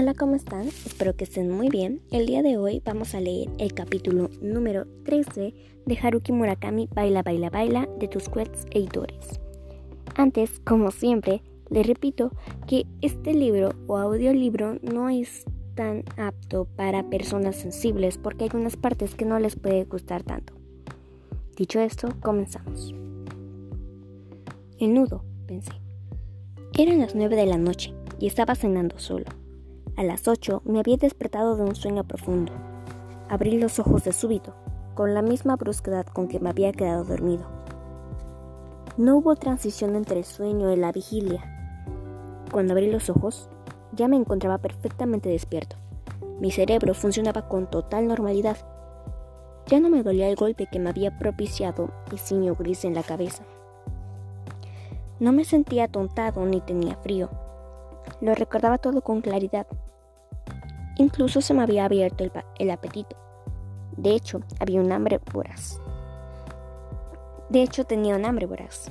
Hola, ¿cómo están? Espero que estén muy bien. El día de hoy vamos a leer el capítulo número 13 de Haruki Murakami Baila, Baila, Baila de Tusquets Editores. Antes, como siempre, les repito que este libro o audiolibro no es tan apto para personas sensibles porque hay unas partes que no les puede gustar tanto. Dicho esto, comenzamos. El nudo, pensé. Eran las nueve de la noche y estaba cenando solo. A las ocho me había despertado de un sueño profundo. Abrí los ojos de súbito, con la misma brusquedad con que me había quedado dormido. No hubo transición entre el sueño y la vigilia. Cuando abrí los ojos, ya me encontraba perfectamente despierto. Mi cerebro funcionaba con total normalidad. Ya no me dolía el golpe que me había propiciado el ciño gris en la cabeza. No me sentía atontado ni tenía frío. Lo recordaba todo con claridad. Incluso se me había abierto el, apetito. De hecho, había un hambre voraz. De hecho, tenía un hambre voraz.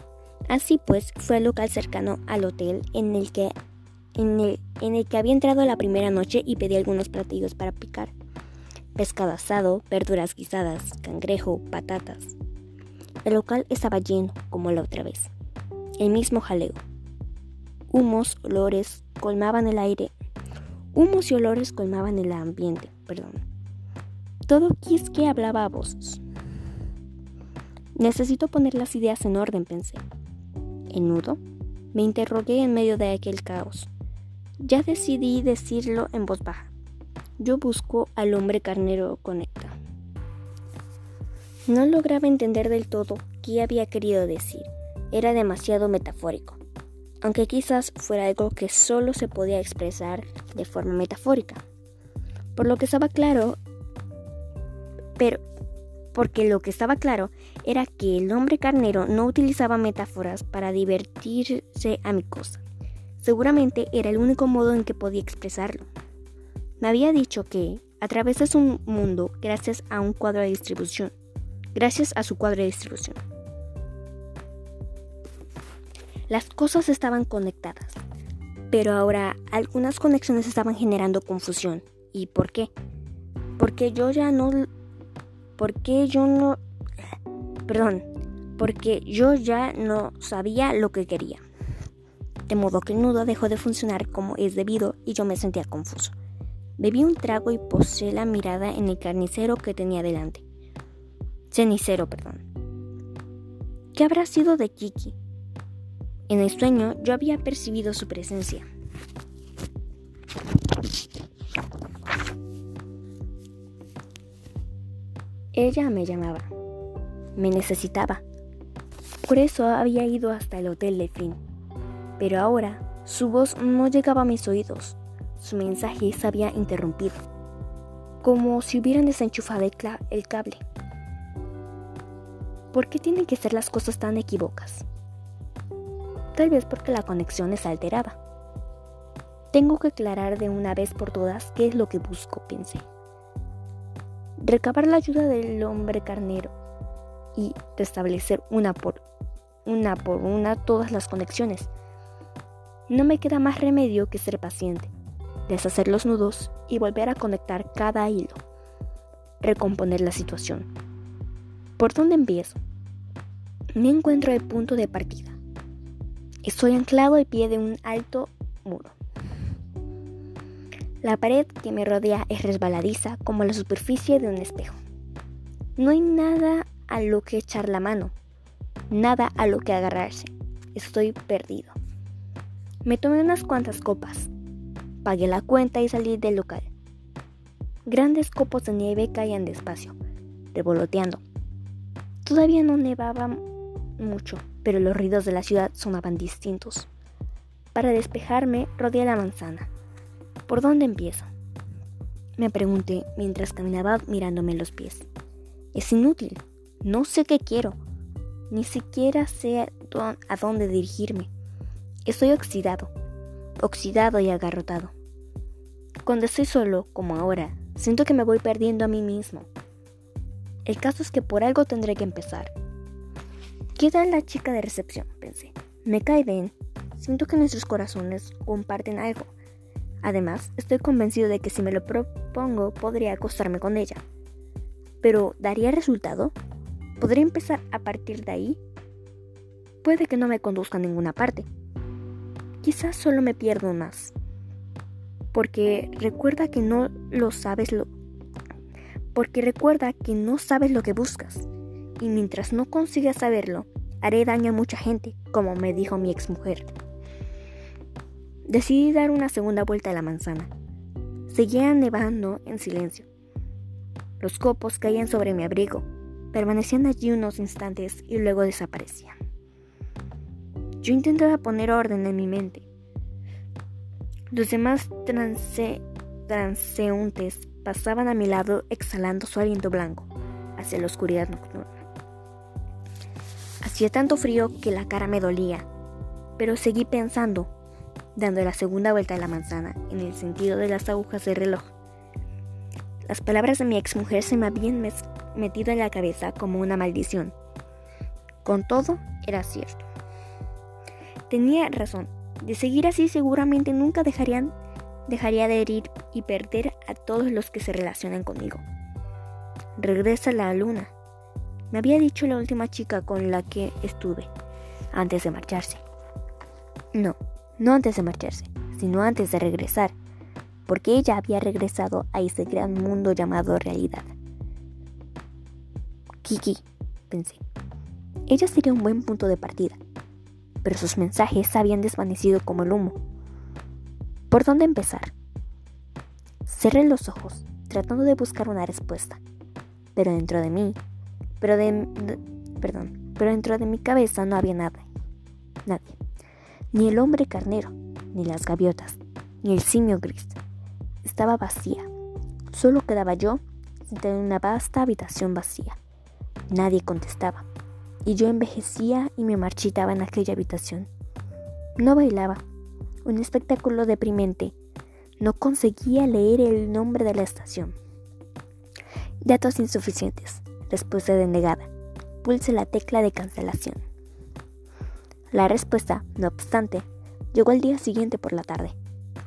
Así pues, fue al local cercano al hotel en el que en el, en el que había entrado la primera noche y pedí algunos platillos para picar. Pescado asado, verduras guisadas, cangrejo, patatas. El local estaba lleno, como la otra vez. El mismo jaleo. Humos, olores, colmaban el aire Humos y olores colmaban el ambiente, perdón. Todo quisque hablaba a voces. Necesito poner las ideas en orden, pensé. ¿En nudo? Me interrogué en medio de aquel caos. Ya decidí decirlo en voz baja. Yo busco al hombre carnero conecta. No lograba entender del todo qué había querido decir. Era demasiado metafórico aunque quizás fuera algo que solo se podía expresar de forma metafórica. Por lo que estaba claro, pero porque lo que estaba claro era que el hombre carnero no utilizaba metáforas para divertirse a mi cosa. Seguramente era el único modo en que podía expresarlo. Me había dicho que atravesas un mundo gracias a un cuadro de distribución, gracias a su cuadro de distribución. Las cosas estaban conectadas, pero ahora algunas conexiones estaban generando confusión. ¿Y por qué? Porque yo ya no... Porque yo no... Perdón, porque yo ya no sabía lo que quería. De modo que el nudo dejó de funcionar como es debido y yo me sentía confuso. Bebí un trago y posé la mirada en el carnicero que tenía delante. Cenicero, perdón. ¿Qué habrá sido de Kiki? En el sueño yo había percibido su presencia. Ella me llamaba, me necesitaba. Por eso había ido hasta el hotel de fin. Pero ahora su voz no llegaba a mis oídos. Su mensaje se había interrumpido, como si hubieran desenchufado el, cable. ¿Por qué tienen que ser las cosas tan equivocas? Tal vez porque la conexión es alterada. Tengo que aclarar de una vez por todas qué es lo que busco, pensé. Recabar la ayuda del hombre carnero y restablecer una por una por una todas las conexiones. No me queda más remedio que ser paciente, deshacer los nudos y volver a conectar cada hilo. Recomponer la situación. ¿Por dónde empiezo? Me encuentro el punto de partida. Estoy anclado al pie de un alto muro. La pared que me rodea es resbaladiza como la superficie de un espejo. No hay nada a lo que echar la mano, nada a lo que agarrarse. Estoy perdido. Me tomé unas cuantas copas, pagué la cuenta y salí del local. Grandes copos de nieve caían despacio, revoloteando. Todavía no nevaba mucho, pero los ruidos de la ciudad sonaban distintos. Para despejarme, rodeé la manzana. ¿Por dónde empiezo? Me pregunté mientras caminaba mirándome los pies. Es inútil. No sé qué quiero. Ni siquiera sé a dónde dirigirme. Estoy oxidado. Oxidado y agarrotado. Cuando estoy solo, como ahora, siento que me voy perdiendo a mí mismo. El caso es que por algo tendré que empezar. ¿Qué la chica de recepción? Pensé. Me cae bien. Siento que nuestros corazones comparten algo. Además, estoy convencido de que si me lo propongo podría acostarme con ella. Pero, ¿daría resultado? ¿Podría empezar a partir de ahí? Puede que no me conduzca a ninguna parte. Quizás solo me pierdo más. Porque recuerda que no lo sabes lo porque recuerda que no sabes lo que buscas. Y mientras no consigas saberlo, haré daño a mucha gente, como me dijo mi exmujer. Decidí dar una segunda vuelta a la manzana. Seguía nevando en silencio. Los copos caían sobre mi abrigo, permanecían allí unos instantes y luego desaparecían. Yo intentaba poner orden en mi mente. Los demás transeúntes pasaban a mi lado exhalando su aliento blanco hacia la oscuridad nocturna. Hacía tanto frío que la cara me dolía, pero seguí pensando dando la segunda vuelta de la manzana en el sentido de las agujas del reloj. Las palabras de mi exmujer se me habían metido en la cabeza como una maldición. Con todo, era cierto. Tenía razón. De seguir así seguramente nunca dejarían, dejaría de herir y perder a todos los que se relacionan conmigo. Regresa la luna. Me había dicho la última chica con la que estuve antes de marcharse. No, no antes de marcharse, sino antes de regresar, porque ella había regresado a ese gran mundo llamado realidad. Kiki, pensé. Ella sería un buen punto de partida, pero sus mensajes habían desvanecido como el humo. ¿Por dónde empezar? Cerré los ojos, tratando de buscar una respuesta, pero dentro de mí, pero de, perdón, pero dentro de mi cabeza no había nada, nadie ni el hombre carnero, ni las gaviotas, ni el simio gris. Estaba vacía. Solo quedaba yo sentada en una vasta habitación vacía. Nadie contestaba, y yo envejecía y me marchitaba en aquella habitación. No bailaba, un espectáculo deprimente. No conseguía leer el nombre de la estación. Datos insuficientes. Respuesta denegada. Pulse la tecla de cancelación. La respuesta, no obstante, llegó al día siguiente por la tarde,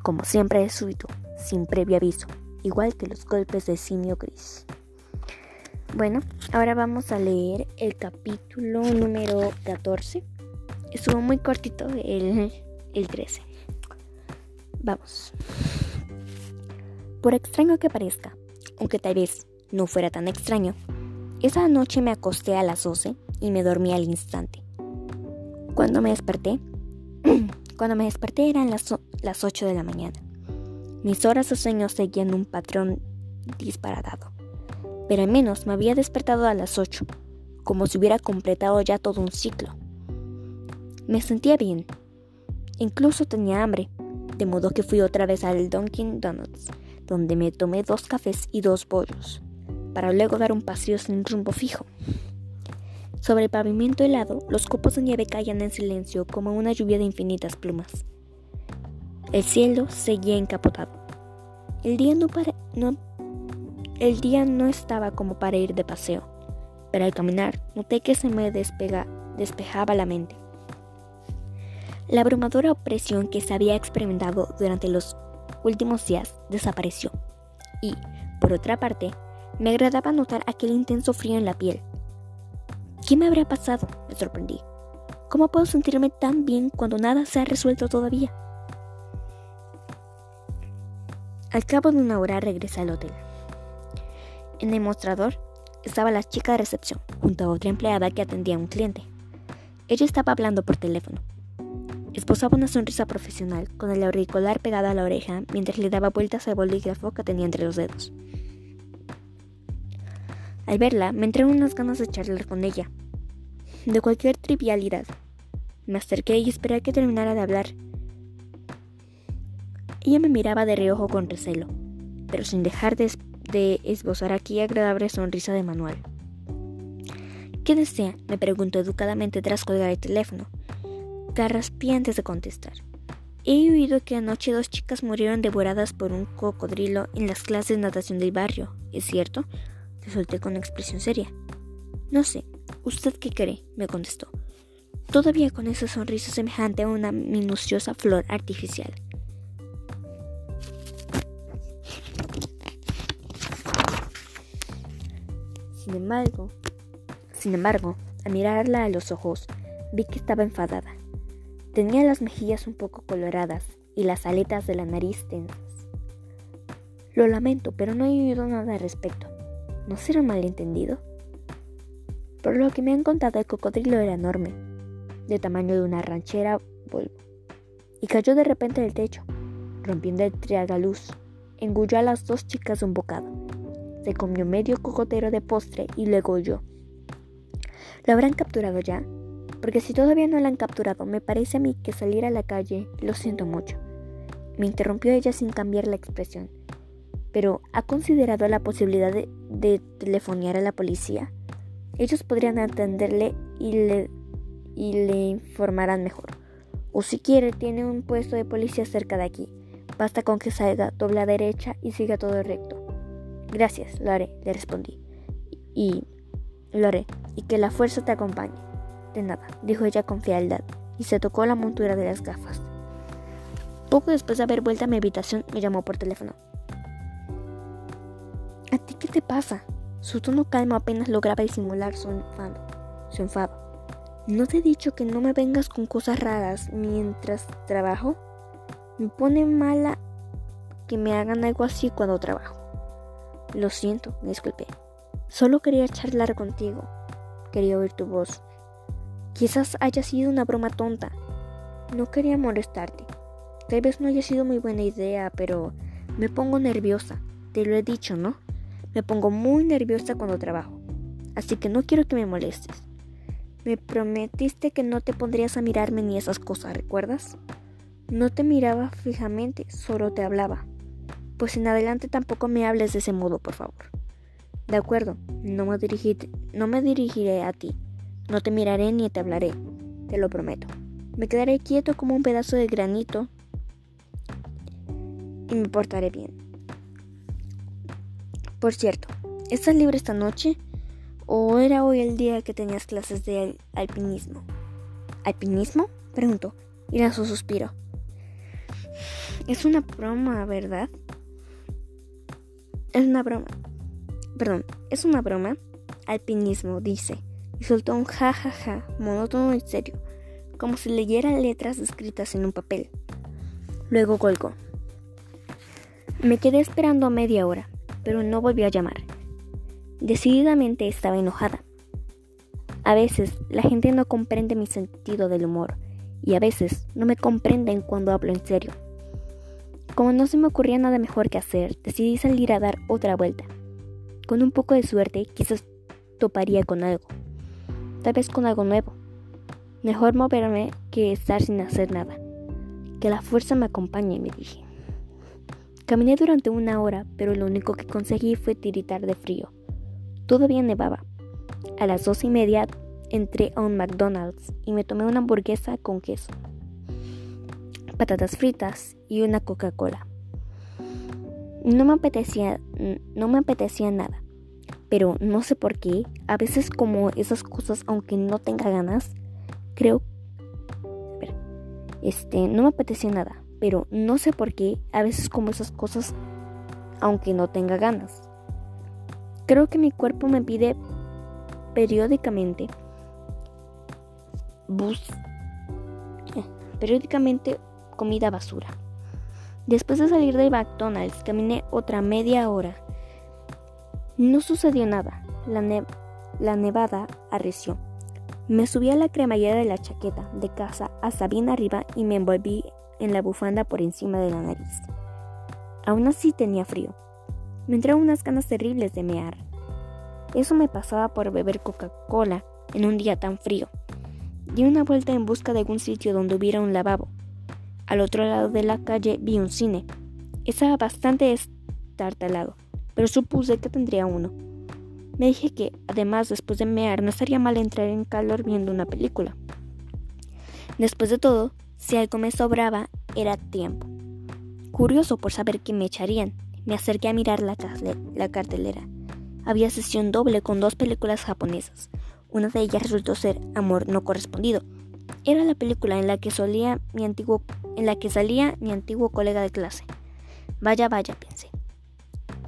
como siempre de súbito, sin previo aviso, igual que los golpes de simio gris. Bueno, ahora vamos a leer el capítulo número 14. Estuvo muy cortito el, el 13. Vamos. Por extraño que parezca, aunque tal vez no fuera tan extraño, esa noche me acosté a las 12 y me dormí al instante. Cuando me desperté, cuando me desperté eran las, las 8 de la mañana. Mis horas de sueño seguían un patrón disparatado, pero al menos me había despertado a las 8, como si hubiera completado ya todo un ciclo. Me sentía bien, incluso tenía hambre, de modo que fui otra vez al Dunkin' Donuts, donde me tomé dos cafés y dos bollos, para luego dar un paseo sin rumbo fijo. Sobre el pavimento helado, los copos de nieve caían en silencio como una lluvia de infinitas plumas. El cielo seguía encapotado. El día no, no, el día no estaba como para ir de paseo, pero al caminar noté que se me despega, despejaba la mente. La abrumadora opresión que se había experimentado durante los últimos días desapareció. Y, por otra parte, me agradaba notar aquel intenso frío en la piel, ¿Qué me habrá pasado? Me sorprendí. ¿Cómo puedo sentirme tan bien cuando nada se ha resuelto todavía? Al cabo de una hora regresé al hotel. En el mostrador estaba la chica de recepción, junto a otra empleada que atendía a un cliente. Ella estaba hablando por teléfono. Esposaba una sonrisa profesional, con el auricular pegado a la oreja mientras le daba vueltas al bolígrafo que tenía entre los dedos. Al verla, me entraron unas ganas de charlar con ella, de cualquier trivialidad. Me acerqué y esperé a que terminara de hablar. Ella me miraba de reojo con recelo, pero sin dejar de, esbozar aquella agradable sonrisa de manual. ¿Qué desea? me preguntó educadamente tras colgar el teléfono. Carraspí antes de contestar. He oído que anoche dos chicas murieron devoradas por un cocodrilo en las clases de natación del barrio. ¿Es cierto? Le solté con expresión seria. No sé, ¿usted qué cree? me contestó, todavía con esa sonrisa semejante a una minuciosa flor artificial. Sin embargo, sin embargo, al mirarla a los ojos, vi que estaba enfadada. Tenía las mejillas un poco coloradas y las aletas de la nariz tensas. Lo lamento, pero no he oído nada al respecto. ¿No será malentendido? Por lo que me han contado, el cocodrilo era enorme, de tamaño de una ranchera Volvo, y cayó de repente del techo, rompiendo el triagaluz. Engulló a las dos chicas un bocado. Se comió medio cocotero de postre y luego huyó. ¿Lo habrán capturado ya? Porque si todavía no la han capturado, me parece a mí que salir a la calle, lo siento mucho. Me interrumpió ella sin cambiar la expresión. Pero, ¿ha considerado la posibilidad de, de telefonear a la policía? Ellos podrían atenderle y le, informarán mejor. O si quiere, tiene un puesto de policía cerca de aquí. Basta con que salga, doble a derecha y siga todo recto. Gracias, lo haré, le respondí. Y lo haré, y que la fuerza te acompañe. De nada, dijo ella con frialdad, y se tocó la montura de las gafas. Poco después de haber vuelto a mi habitación, me llamó por teléfono. ¿A ti qué te pasa? Su tono calmo apenas lograba disimular su enfado. Su enfado. ¿No te he dicho que no me vengas con cosas raras mientras trabajo? Me pone mala que me hagan algo así cuando trabajo. Lo siento, me disculpé. Solo quería charlar contigo. Quería oír tu voz. Quizás haya sido una broma tonta. No quería molestarte. Tal vez no haya sido muy buena idea, pero me pongo nerviosa. Te lo he dicho, ¿no? Me pongo muy nerviosa cuando trabajo. Así que no quiero que me molestes. Me prometiste que no te pondrías a mirarme ni esas cosas, ¿recuerdas? No te miraba fijamente, solo te hablaba. Pues en adelante tampoco me hables de ese modo, por favor. De acuerdo, no me, no me dirigiré a ti. No te miraré ni te hablaré, te lo prometo. Me quedaré quieto como un pedazo de granito y me portaré bien. Por cierto, ¿estás libre esta noche? ¿O era hoy el día que tenías clases de alpinismo? ¿Alpinismo? Preguntó y lanzó suspiro. Es una broma, ¿verdad? Es una broma. Perdón, es una broma. Alpinismo, dice. Y soltó un ja ja ja, monótono y serio, como si leyera letras escritas en un papel. Luego colgó. Me quedé esperando a media hora, pero no volvió a llamar. Decididamente estaba enojada. A veces la gente no comprende mi sentido del humor y a veces no me comprenden cuando hablo en serio. Como no se me ocurría nada mejor que hacer, decidí salir a dar otra vuelta. Con un poco de suerte, quizás toparía con algo. Tal vez con algo nuevo. Mejor moverme que estar sin hacer nada. Que la fuerza me acompañe, me dije. Caminé durante una hora, pero lo único que conseguí fue tiritar de frío. Todavía nevaba. A las dos y media entré a un McDonald's y me tomé una hamburguesa con queso, patatas fritas y una Coca-Cola. No me apetecía, no me apetecía nada, pero no sé por qué, a veces como esas cosas, aunque no tenga ganas, creo, este, no me apetecía nada, pero no sé por qué, a veces como esas cosas, aunque no tenga ganas. Creo que mi cuerpo me pide periódicamente bus eh, periódicamente comida basura. Después de salir de McDonald's caminé otra media hora. No sucedió nada. La, la nevada arreció. Me subí a la cremallera de la chaqueta de casa hasta bien arriba y me envolví en la bufanda por encima de la nariz. Aún así tenía frío. Me entraron unas ganas terribles de mear. Eso me pasaba por beber Coca-Cola en un día tan frío. Di una vuelta en busca de algún sitio donde hubiera un lavabo. Al otro lado de la calle vi un cine. Estaba bastante estartalado, pero supuse que tendría uno. Me dije que, además, después de mear, no estaría mal entrar en calor viendo una película. Después de todo, si algo me sobraba, era tiempo. Curioso por saber qué me echarían, me acerqué a mirar la, la cartelera. Había sesión doble con dos películas japonesas. Una de ellas resultó ser Amor no correspondido. Era la película en la que solía mi antiguo en la que salía mi antiguo colega de clase. Vaya, vaya, pensé.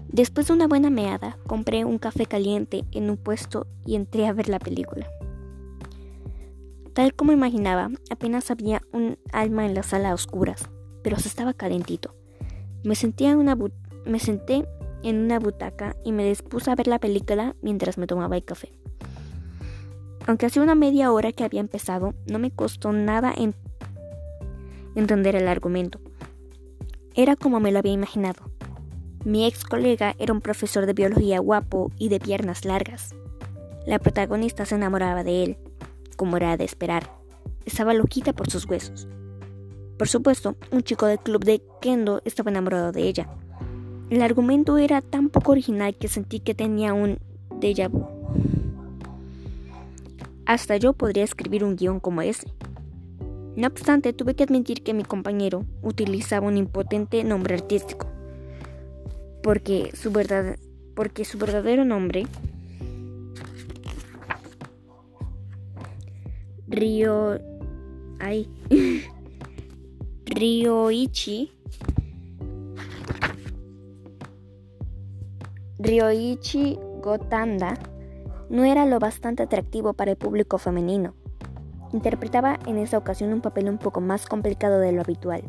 Después de una buena meada, compré un café caliente en un puesto y entré a ver la película. Tal como imaginaba, apenas había un alma en la sala a oscuras, pero se estaba calentito. Me, en una me senté en una butaca y me dispuse a ver la película mientras me tomaba el café. Aunque hace una media hora que había empezado, no me costó nada entender el argumento. Era como me lo había imaginado. Mi ex colega era un profesor de biología guapo y de piernas largas. La protagonista se enamoraba de él, como era de esperar. Estaba loquita por sus huesos. Por supuesto, un chico del club de Kendo estaba enamorado de ella. El argumento era tan poco original que sentí que tenía un déjà vu. Hasta yo podría escribir un guion como ese. No obstante, tuve que admitir que mi compañero utilizaba un impotente nombre artístico, porque su, verdad, porque su verdadero nombre, Ryo, ay, Ryoichi, Ryoichi Gotanda, no era lo bastante atractivo para el público femenino. Interpretaba en esa ocasión un papel un poco más complicado de lo habitual.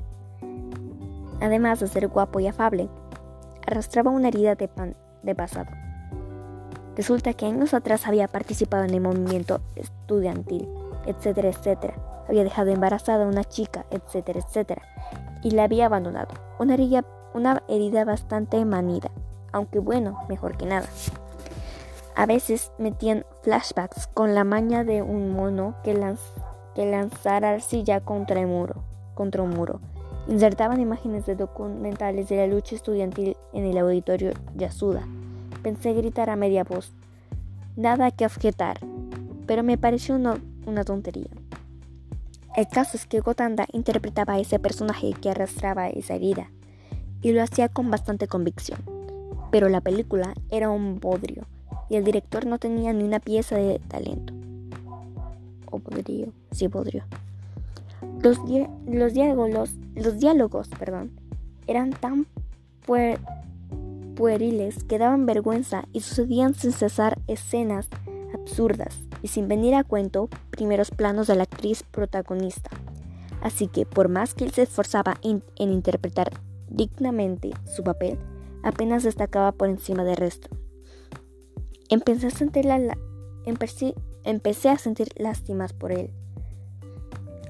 Además de ser guapo y afable, arrastraba una herida de, de pasado. Resulta que años atrás había participado en el movimiento estudiantil, etcétera, etcétera. Había dejado embarazada a una chica, etcétera, etcétera. Y la había abandonado. Una herida, una herida bastante manida, aunque bueno, mejor que nada. A veces metían flashbacks con la maña de un mono que, lanzara arcilla contra, muro, contra un muro. Insertaban imágenes de documentales de la lucha estudiantil en el auditorio Yasuda. Pensé gritar a media voz. Nada que objetar, pero me pareció una tontería. El caso es que Gotanda interpretaba a ese personaje que arrastraba esa herida, y lo hacía con bastante convicción. Pero la película era un bodrio y el director no tenía ni una pieza de talento. O podría, sí podría. Los, diálogos, los diálogos perdón, eran tan pueriles que daban vergüenza y sucedían sin cesar escenas absurdas y sin venir a cuento primeros planos de la actriz protagonista. Así que por más que él se esforzaba en interpretar dignamente su papel, apenas destacaba por encima del resto. Empecé a sentir, empecé, a sentir lástimas por él.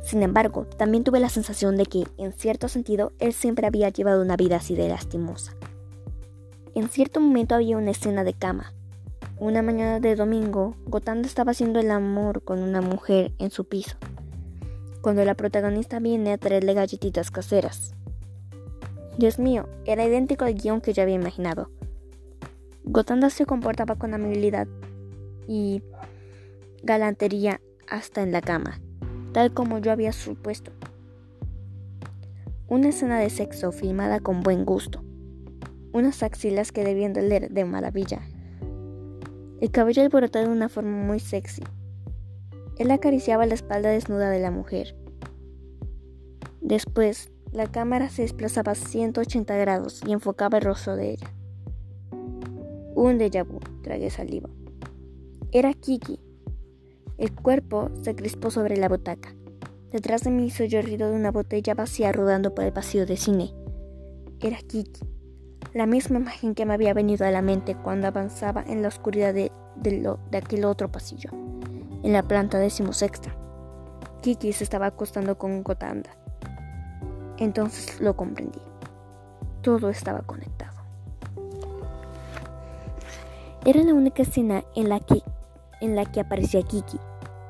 Sin embargo, también tuve la sensación de que, en cierto sentido, él siempre había llevado una vida así de lastimosa. En cierto momento había una escena de cama. Una mañana de domingo, Gotanda estaba haciendo el amor con una mujer en su piso, cuando la protagonista viene a traerle galletitas caseras. Dios mío, era idéntico al guion que yo había imaginado. Gotanda se comportaba con amabilidad y galantería hasta en la cama, tal como yo había supuesto. Una escena de sexo filmada con buen gusto. Unas axilas que debían leer de maravilla. El cabello alborotado de una forma muy sexy. Él acariciaba la espalda desnuda de la mujer. Después, la cámara se desplazaba a 180 grados y enfocaba el rostro de ella. Un déjà vu, tragué saliva. Era Kiki. El cuerpo se crispó sobre la butaca. Detrás de mí hizo el ruido de una botella vacía rodando por el pasillo de cine. Era Kiki. La misma imagen que me había venido a la mente cuando avanzaba en la oscuridad de, de aquel otro pasillo, en la planta decimosexta. Kiki se estaba acostando con Gotanda. Entonces lo comprendí. Todo estaba conectado. Era la única escena en la que, en la que aparecía Kiki.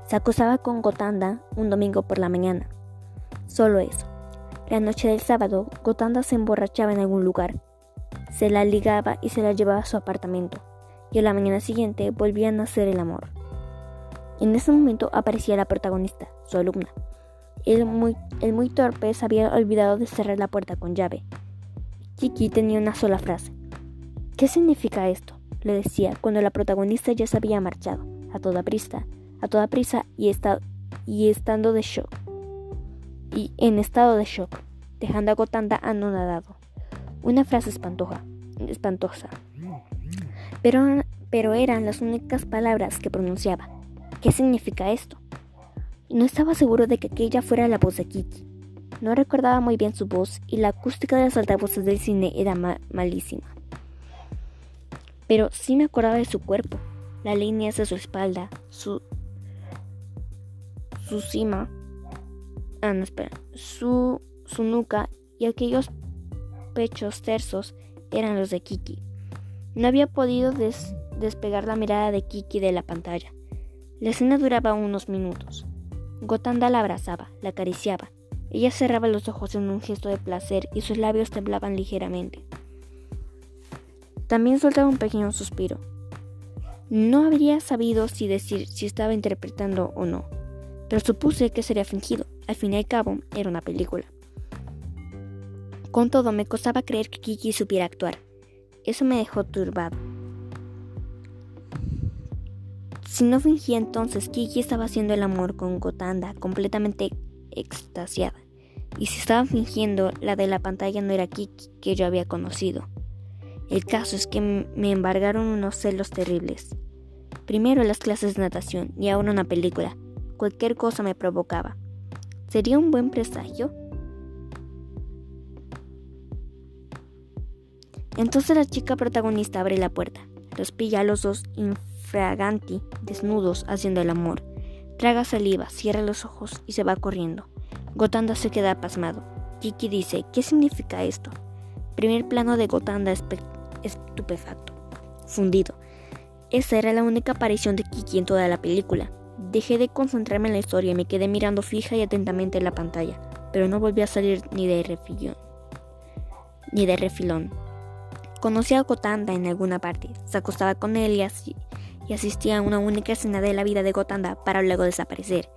Se acosaba con Gotanda un domingo por la mañana. Solo eso. La noche del sábado, Gotanda se emborrachaba en algún lugar. Se la ligaba y se la llevaba a su apartamento. Y a la mañana siguiente volvían a hacer el amor. En ese momento aparecía la protagonista, su alumna. El muy, torpe se había olvidado de cerrar la puerta con llave. Kiki tenía una sola frase. ¿Qué significa esto? le decía cuando la protagonista ya se había marchado, a toda prisa, a toda prisa y, y estando de shock. Y en estado de shock, dejando a Gotanda anonadado. Una frase espantosa, espantosa. pero, pero eran las únicas palabras que pronunciaba. ¿Qué significa esto? No estaba seguro de que aquella fuera la voz de Kiki. No recordaba muy bien su voz y la acústica de las altavoces del cine era malísima. Pero sí me acordaba de su cuerpo, las líneas de su espalda, su, su cima, ah, no, espera, su, su nuca y aquellos pechos tersos eran los de Kiki. No había podido despegar la mirada de Kiki de la pantalla. La escena duraba unos minutos. Gotanda la abrazaba, la acariciaba. Ella cerraba los ojos en un gesto de placer y sus labios temblaban ligeramente. También soltaba un pequeño suspiro. No habría sabido si decir si estaba interpretando o no, pero supuse que sería fingido. Al fin y al cabo, era una película. Con todo, me costaba creer que Kiki supiera actuar. Eso me dejó turbado. Si no fingía entonces, Kiki estaba haciendo el amor con Gotanda, completamente extasiada. Y si estaba fingiendo, la de la pantalla no era Kiki que yo había conocido. El caso es que me embargaron unos celos terribles. Primero las clases de natación y ahora una película. Cualquier cosa me provocaba. ¿Sería un buen presagio? Entonces la chica protagonista abre la puerta, los pilla a los dos fraganti, desnudos, haciendo el amor. Traga saliva, cierra los ojos y se va corriendo. Gotanda se queda pasmado. Kiki dice, ¿qué significa esto? Primer plano de Gotanda estupefacto, fundido. Esa era la única aparición de Kiki en toda la película. Dejé de concentrarme en la historia y me quedé mirando fija y atentamente en la pantalla, pero no volví a salir ni de refilón. Ni de refilón. Conocí a Gotanda en alguna parte, se acostaba con él y y asistía a una única escena de la vida de Gotanda para luego desaparecer.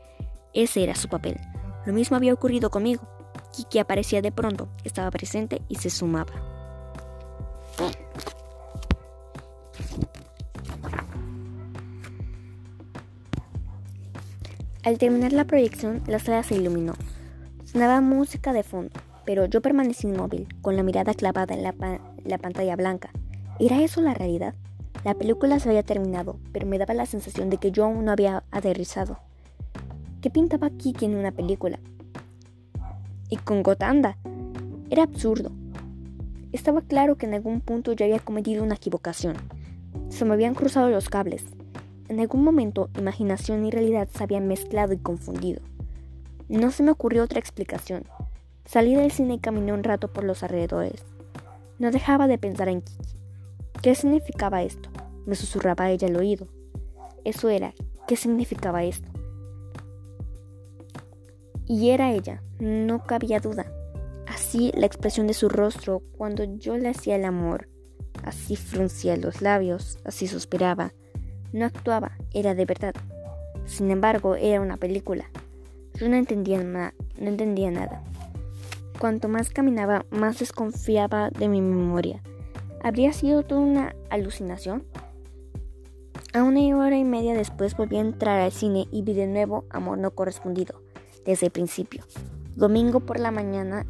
Ese era su papel. Lo mismo había ocurrido conmigo. Kiki aparecía de pronto, estaba presente y se sumaba. Al terminar la proyección, la sala se iluminó. Sonaba música de fondo, pero yo permanecí inmóvil, con la mirada clavada en la, la pantalla blanca. ¿Era eso la realidad? La película se había terminado, pero me daba la sensación de que yo aún no había aterrizado. ¿Qué pintaba Kiki en una película? Y con Gotanda. Era absurdo. Estaba claro que en algún punto yo había cometido una equivocación. Se me habían cruzado los cables. En algún momento, imaginación y realidad se habían mezclado y confundido. No se me ocurrió otra explicación. Salí del cine y caminé un rato por los alrededores. No dejaba de pensar en Kiki. ¿Qué significaba esto? Me susurraba ella al oído. Eso era, ¿qué significaba esto? Y era ella, no cabía duda. Así la expresión de su rostro cuando yo le hacía el amor. Así fruncía los labios, así suspiraba. No actuaba, era de verdad. Sin embargo, era una película. Yo no entendía, no entendía nada. Cuanto más caminaba, más desconfiaba de mi memoria. ¿Habría sido toda una alucinación? A una hora y media después volví a entrar al cine y vi de nuevo Amor no correspondido, desde el principio. Domingo por la mañana,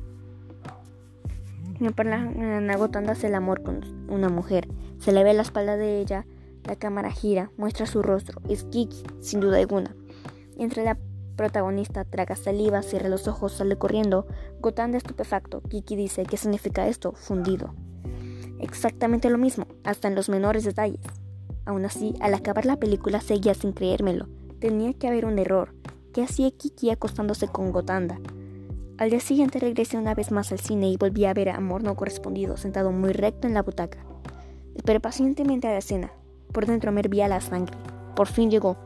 por la mañana agotándose el amor con una mujer. Se le ve la espalda de ella, la cámara gira, muestra su rostro. Es Kiki, sin duda alguna. Entre la protagonista traga saliva, cierra los ojos, sale corriendo. Gotanda estupefacto. Kiki dice, ¿qué significa esto? Fundido. Exactamente lo mismo, hasta en los menores detalles. Aún así, al acabar la película seguía sin creérmelo. Tenía que haber un error. ¿Qué hacía Kiki acostándose con Gotanda? Al día siguiente regresé una vez más al cine y volví a ver a Amor no correspondido sentado muy recto en la butaca. Esperé pacientemente a la escena. Por dentro me hervía la sangre. Por fin llegó.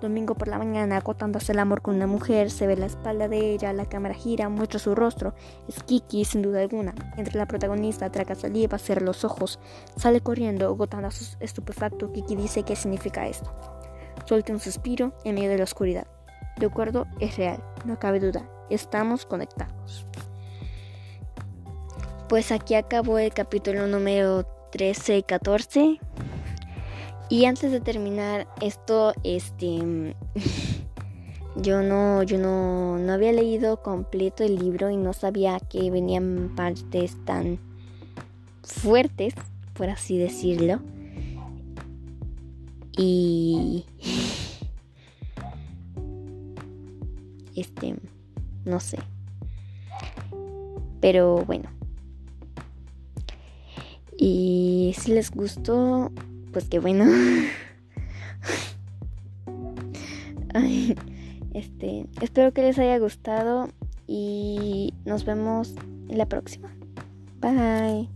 Domingo por la mañana, agotándose el amor con una mujer, se ve la espalda de ella, la cámara gira, muestra su rostro. Es Kiki, sin duda alguna. Entre la protagonista, traga saliva, cierra los ojos, sale corriendo, agotando a su estupefacto. Kiki dice qué significa esto. Suelta un suspiro en medio de la oscuridad. De acuerdo, es real, no cabe duda. Estamos conectados. Pues aquí acabó el capítulo número 13 y 14. Y antes de terminar esto, este yo no yo no, no había leído completo el libro y no sabía que venían partes tan fuertes, por así decirlo. Y... Este... No sé. Pero bueno. Y si les gustó, pues porque bueno. Este, espero que les haya gustado y nos vemos en la próxima. Bye.